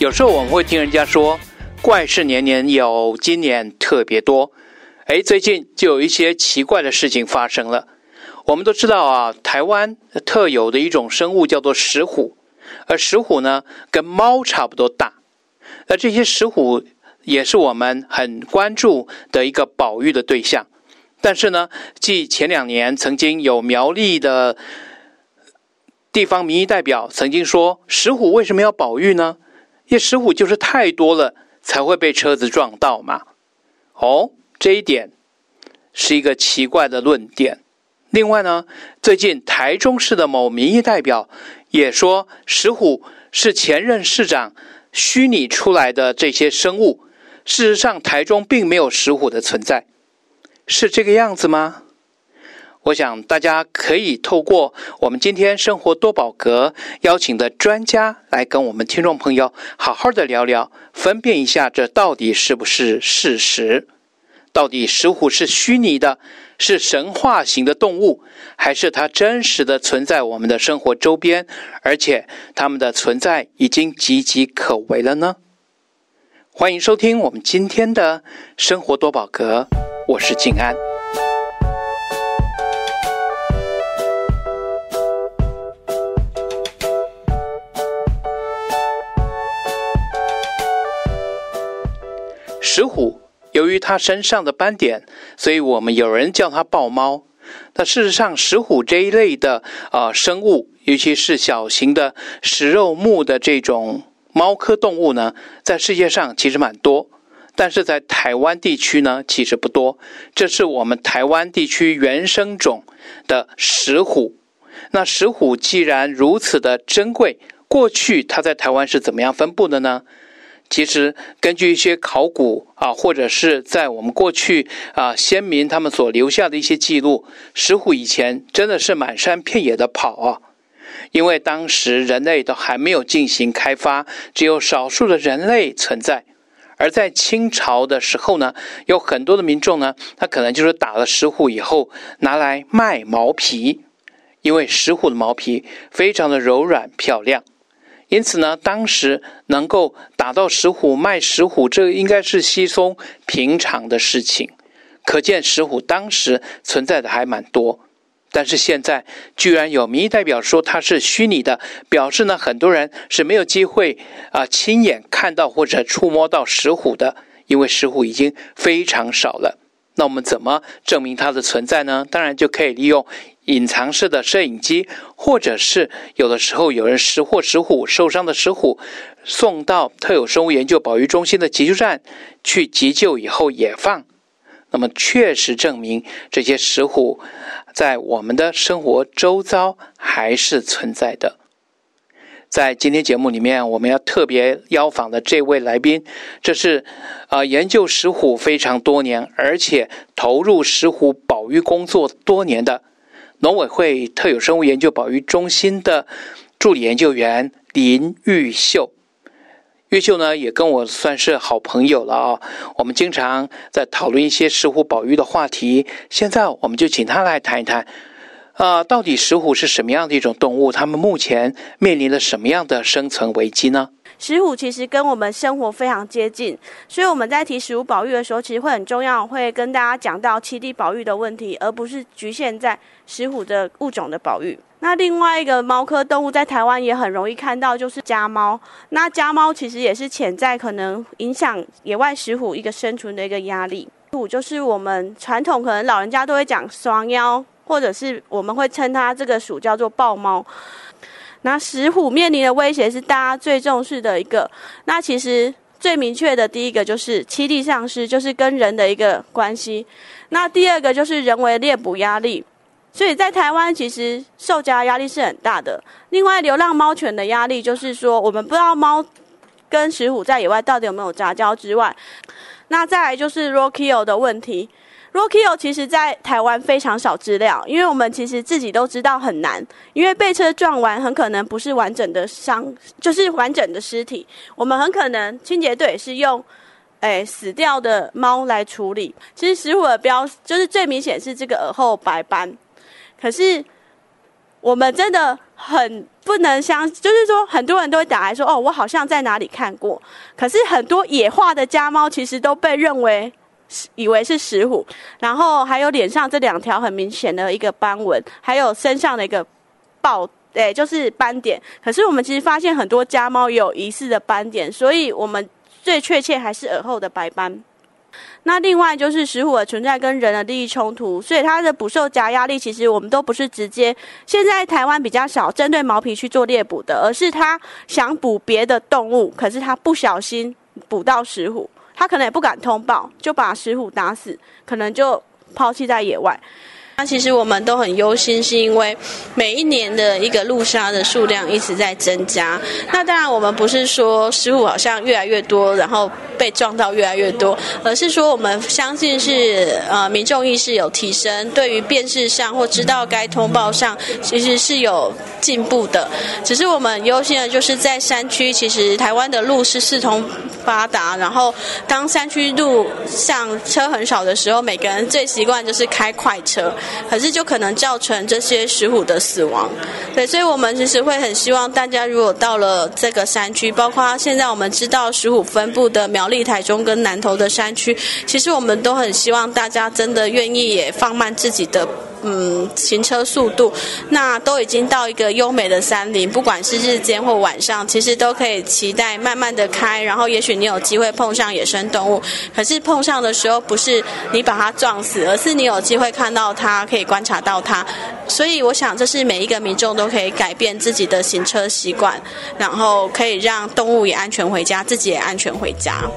有时候我们会听人家说，怪事年年有，今年特别多。哎，最近就有一些奇怪的事情发生了。我们都知道啊，台湾特有的一种生物叫做石虎，而石虎呢，跟猫差不多大。那这些石虎也是我们很关注的一个保育的对象。但是呢，继前两年曾经有苗栗的地方民意代表曾经说，石虎为什么要保育呢？因为石虎就是太多了，才会被车子撞到嘛。哦，这一点是一个奇怪的论点。另外呢，最近台中市的某民意代表也说，石虎是前任市长虚拟出来的这些生物。事实上，台中并没有石虎的存在。是这个样子吗？我想大家可以透过我们今天生活多宝格邀请的专家来跟我们听众朋友好好的聊聊，分辨一下这到底是不是事实？到底石虎是虚拟的，是神话型的动物，还是它真实的存在我们的生活周边，而且它们的存在已经岌岌可危了呢？欢迎收听我们今天的生活多宝格。我是静安。石虎由于它身上的斑点，所以我们有人叫它豹猫。那事实上，石虎这一类的啊、呃、生物，尤其是小型的食肉目的这种猫科动物呢，在世界上其实蛮多。但是在台湾地区呢，其实不多。这是我们台湾地区原生种的石虎。那石虎既然如此的珍贵，过去它在台湾是怎么样分布的呢？其实根据一些考古啊，或者是在我们过去啊先民他们所留下的一些记录，石虎以前真的是满山遍野的跑啊。因为当时人类都还没有进行开发，只有少数的人类存在。而在清朝的时候呢，有很多的民众呢，他可能就是打了石虎以后拿来卖毛皮，因为石虎的毛皮非常的柔软漂亮，因此呢，当时能够打到石虎卖石虎，这应该是稀松平常的事情，可见石虎当时存在的还蛮多。但是现在居然有民意代表说它是虚拟的，表示呢，很多人是没有机会啊亲眼看到或者触摸到石虎的，因为石虎已经非常少了。那我们怎么证明它的存在呢？当然就可以利用隐藏式的摄影机，或者是有的时候有人拾获石虎受伤的石虎，送到特有生物研究保育中心的急救站去急救以后野放。那么确实证明这些石虎。在我们的生活周遭还是存在的。在今天节目里面，我们要特别邀访的这位来宾，这是啊研究石虎非常多年，而且投入石虎保育工作多年的农委会特有生物研究保育中心的助理研究员林玉秀。玉秀呢，也跟我算是好朋友了啊。我们经常在讨论一些石虎保育的话题。现在我们就请他来谈一谈，啊，到底石虎是什么样的一种动物？他们目前面临了什么样的生存危机呢？石虎其实跟我们生活非常接近，所以我们在提石虎保育的时候，其实会很重要，会跟大家讲到栖地保育的问题，而不是局限在石虎的物种的保育。那另外一个猫科动物在台湾也很容易看到，就是家猫。那家猫其实也是潜在可能影响野外石虎一个生存的一个压力。虎就是我们传统可能老人家都会讲双腰，或者是我们会称它这个属叫做豹猫。那石虎面临的威胁是大家最重视的一个。那其实最明确的第一个就是栖地丧失，就是跟人的一个关系。那第二个就是人为猎捕压力。所以在台湾，其实受夹压力是很大的。另外，流浪猫犬的压力就是说，我们不知道猫跟石虎在野外到底有没有杂交之外，那再来就是 ROKIO 的问题。Roadkill 其实在台湾非常少资料，因为我们其实自己都知道很难，因为被车撞完很可能不是完整的伤，就是完整的尸体。我们很可能清洁队是用诶死掉的猫来处理。其实食虎的标就是最明显是这个耳后白斑。可是，我们真的很不能相，就是说很多人都会打来说，哦，我好像在哪里看过。可是很多野化的家猫其实都被认为以为是石虎，然后还有脸上这两条很明显的一个斑纹，还有身上的一个豹，诶，就是斑点。可是我们其实发现很多家猫有疑似的斑点，所以我们最确切还是耳后的白斑。那另外就是石虎的存在跟人的利益冲突，所以它的捕兽夹压力其实我们都不是直接。现在台湾比较少针对毛皮去做猎捕的，而是它想捕别的动物，可是它不小心捕到石虎，他可能也不敢通报，就把石虎打死，可能就抛弃在野外。那其实我们都很忧心，是因为每一年的一个路杀的数量一直在增加。那当然，我们不是说石虎好像越来越多，然后被撞到越来越多，而是说我们相信是呃民众意识有提升，对于辨识上或知道该通报上，其实是有进步的。只是我们忧心的就是在山区，其实台湾的路是四通八达，然后当山区路上车很少的时候，每个人最习惯就是开快车。可是就可能造成这些石虎的死亡，对，所以我们其实会很希望大家如果到了这个山区，包括现在我们知道石虎分布的苗栗、台中跟南投的山区，其实我们都很希望大家真的愿意也放慢自己的。嗯，行车速度，那都已经到一个优美的山林，不管是日间或晚上，其实都可以期待慢慢的开，然后也许你有机会碰上野生动物，可是碰上的时候不是你把它撞死，而是你有机会看到它它，可以观察到它，所以我想这是每一个民众都可以改变自己的行车习惯，然后可以让动物也安全回家，自己也安全回家。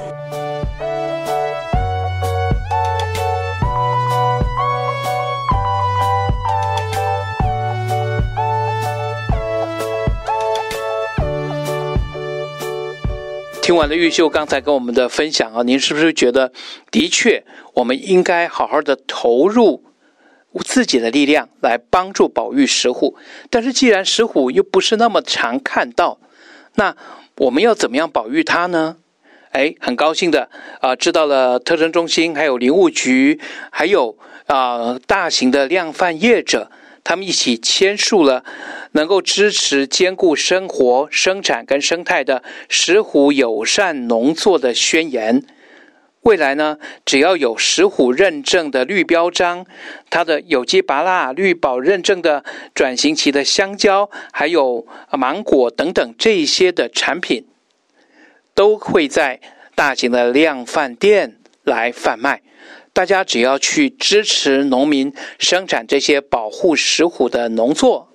听完了玉秀刚才跟我们的分享啊，您是不是觉得的确我们应该好好的投入自己的力量来帮助保育石虎？但是既然石虎又不是那么常看到，那我们要怎么样保育它呢？哎，很高兴的啊，知道了特征中心、还有林务局、还有啊大型的量贩业者。他们一起签署了能够支持兼顾生活、生产跟生态的石虎友善农作的宣言。未来呢，只要有石虎认证的绿标章，它的有机芭乐、绿宝认证的转型期的香蕉，还有芒果等等这一些的产品，都会在大型的量贩店来贩卖。大家只要去支持农民生产这些保护石虎的农作，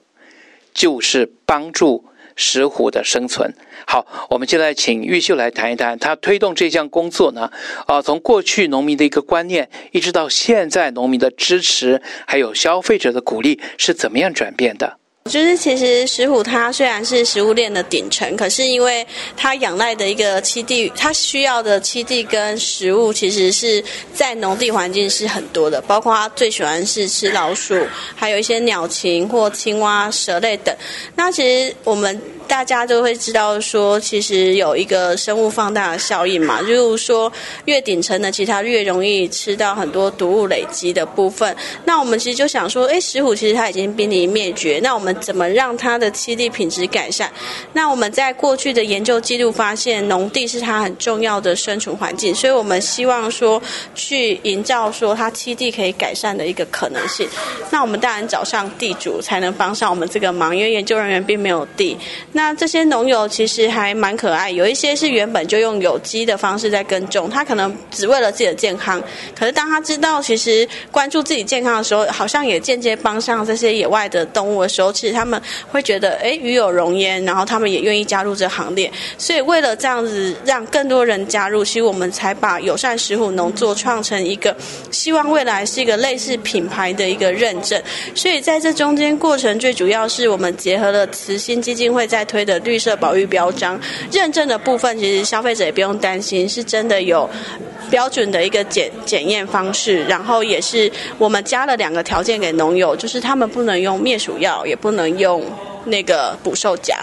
就是帮助石虎的生存。好，我们现在请玉秀来谈一谈，他推动这项工作呢，啊，从过去农民的一个观念，一直到现在农民的支持，还有消费者的鼓励，是怎么样转变的？就是其实石虎它虽然是食物链的顶层，可是因为它仰赖的一个栖地，它需要的栖地跟食物其实是在农地环境是很多的，包括它最喜欢是吃老鼠，还有一些鸟禽或青蛙、蛇类等。那其实我们。大家都会知道说，其实有一个生物放大的效应嘛，就是说越顶层的，其实它越容易吃到很多毒物累积的部分。那我们其实就想说，诶，石虎其实它已经濒临灭绝，那我们怎么让它的栖地品质改善？那我们在过去的研究记录发现，农地是它很重要的生存环境，所以我们希望说去营造说它栖地可以改善的一个可能性。那我们当然找上地主才能帮上我们这个忙，因为研究人员并没有地。那这些农友其实还蛮可爱，有一些是原本就用有机的方式在耕种，他可能只为了自己的健康。可是当他知道其实关注自己健康的时候，好像也间接帮上这些野外的动物的时候，其实他们会觉得哎，与有荣焉，然后他们也愿意加入这行列。所以为了这样子让更多人加入，其实我们才把友善石虎农作创成一个希望未来是一个类似品牌的一个认证。所以在这中间过程，最主要是我们结合了慈心基金会在。推的绿色保育标章认证的部分，其实消费者也不用担心，是真的有标准的一个检检验方式。然后也是我们加了两个条件给农友，就是他们不能用灭鼠药，也不能用那个捕兽夹，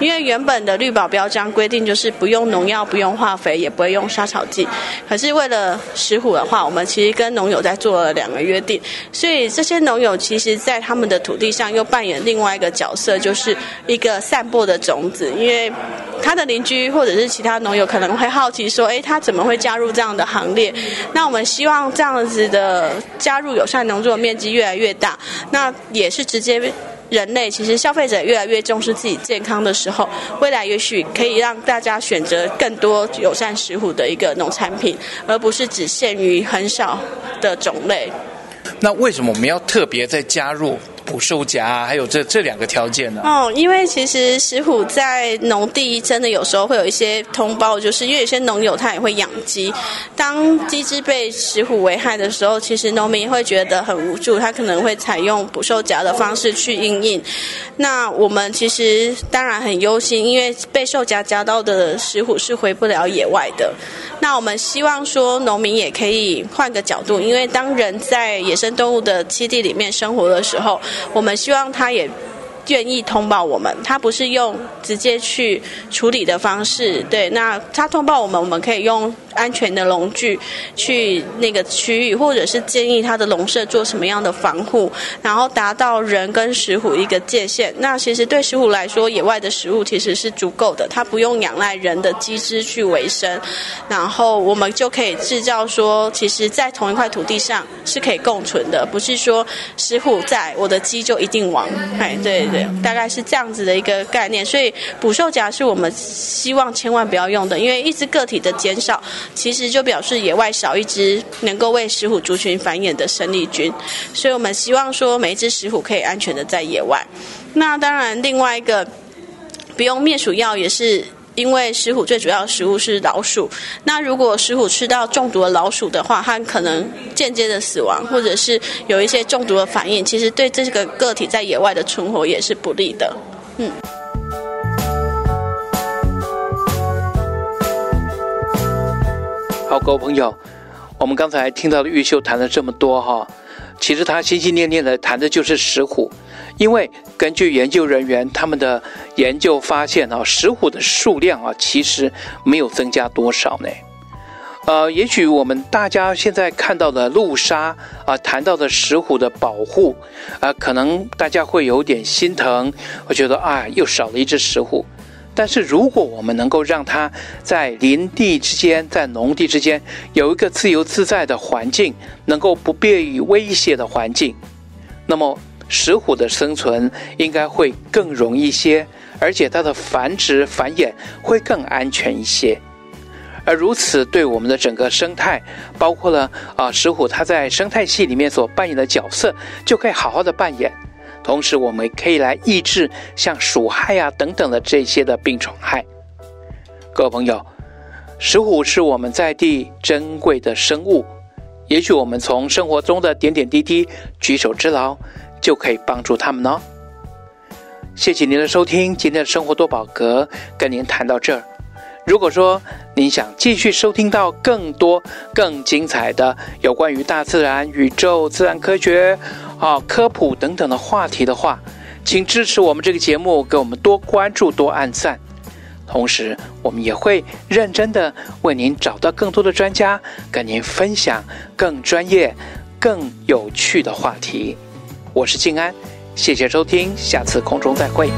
因为原本的绿保标章规定就是不用农药、不用化肥，也不会用杀草剂。可是为了石虎的话，我们其实跟农友在做了两个约定，所以这些农友其实在他们的土地上又扮演另外一个角色，就是一个散播的种子，因为他的邻居或者是其他农友可能会好奇说，诶，他怎么会加入这样的行列？那我们希望这样子的加入友善农作面积越来越大，那也是直接人类其实消费者越来越重视自己健康的时候，未来也许可以让大家选择更多友善食虎的一个农产品，而不是只限于很少的种类。那为什么我们要特别再加入？捕兽夹啊，还有这这两个条件呢？哦，因为其实石虎在农地真的有时候会有一些通报，就是因为有些农友他也会养鸡，当鸡只被石虎危害的时候，其实农民会觉得很无助，他可能会采用捕兽夹的方式去应应。那我们其实当然很忧心，因为被兽夹夹到的石虎是回不了野外的。那我们希望说，农民也可以换个角度，因为当人在野生动物的栖地里面生活的时候，我们希望他也愿意通报我们，他不是用直接去处理的方式，对，那他通报我们，我们可以用。安全的笼具去那个区域，或者是建议他的笼舍做什么样的防护，然后达到人跟石虎一个界限。那其实对石虎来说，野外的食物其实是足够的，它不用仰赖人的鸡只去维生。然后我们就可以制造说，其实，在同一块土地上是可以共存的，不是说石虎在我的鸡就一定亡。哎，对对，大概是这样子的一个概念。所以捕兽夹是我们希望千万不要用的，因为一只个体的减少。其实就表示野外少一只能够为石虎族群繁衍的生力军，所以我们希望说每一只石虎可以安全的在野外。那当然，另外一个不用灭鼠药，也是因为石虎最主要的食物是老鼠。那如果石虎吃到中毒的老鼠的话，它可能间接的死亡，或者是有一些中毒的反应，其实对这个个体在野外的存活也是不利的。嗯。好，各位朋友，我们刚才听到的玉秀谈了这么多哈，其实他心心念念的谈的就是石虎，因为根据研究人员他们的研究发现啊，石虎的数量啊其实没有增加多少呢。呃，也许我们大家现在看到的路杀啊，谈到的石虎的保护啊，可能大家会有点心疼，我觉得啊，又少了一只石虎。但是，如果我们能够让它在林地之间、在农地之间有一个自由自在的环境，能够不便于威胁的环境，那么石虎的生存应该会更容易一些，而且它的繁殖繁衍会更安全一些。而如此，对我们的整个生态，包括了啊石虎它在生态系里面所扮演的角色，就可以好好的扮演。同时，我们可以来抑制像鼠害啊等等的这些的病虫害。各位朋友，石虎是我们在地珍贵的生物，也许我们从生活中的点点滴滴、举手之劳，就可以帮助他们呢。谢谢您的收听，今天的生活多宝格跟您谈到这儿。如果说您想继续收听到更多更精彩的有关于大自然、宇宙、自然科学。好，科普等等的话题的话，请支持我们这个节目，给我们多关注、多按赞。同时，我们也会认真的为您找到更多的专家，跟您分享更专业、更有趣的话题。我是静安，谢谢收听，下次空中再会。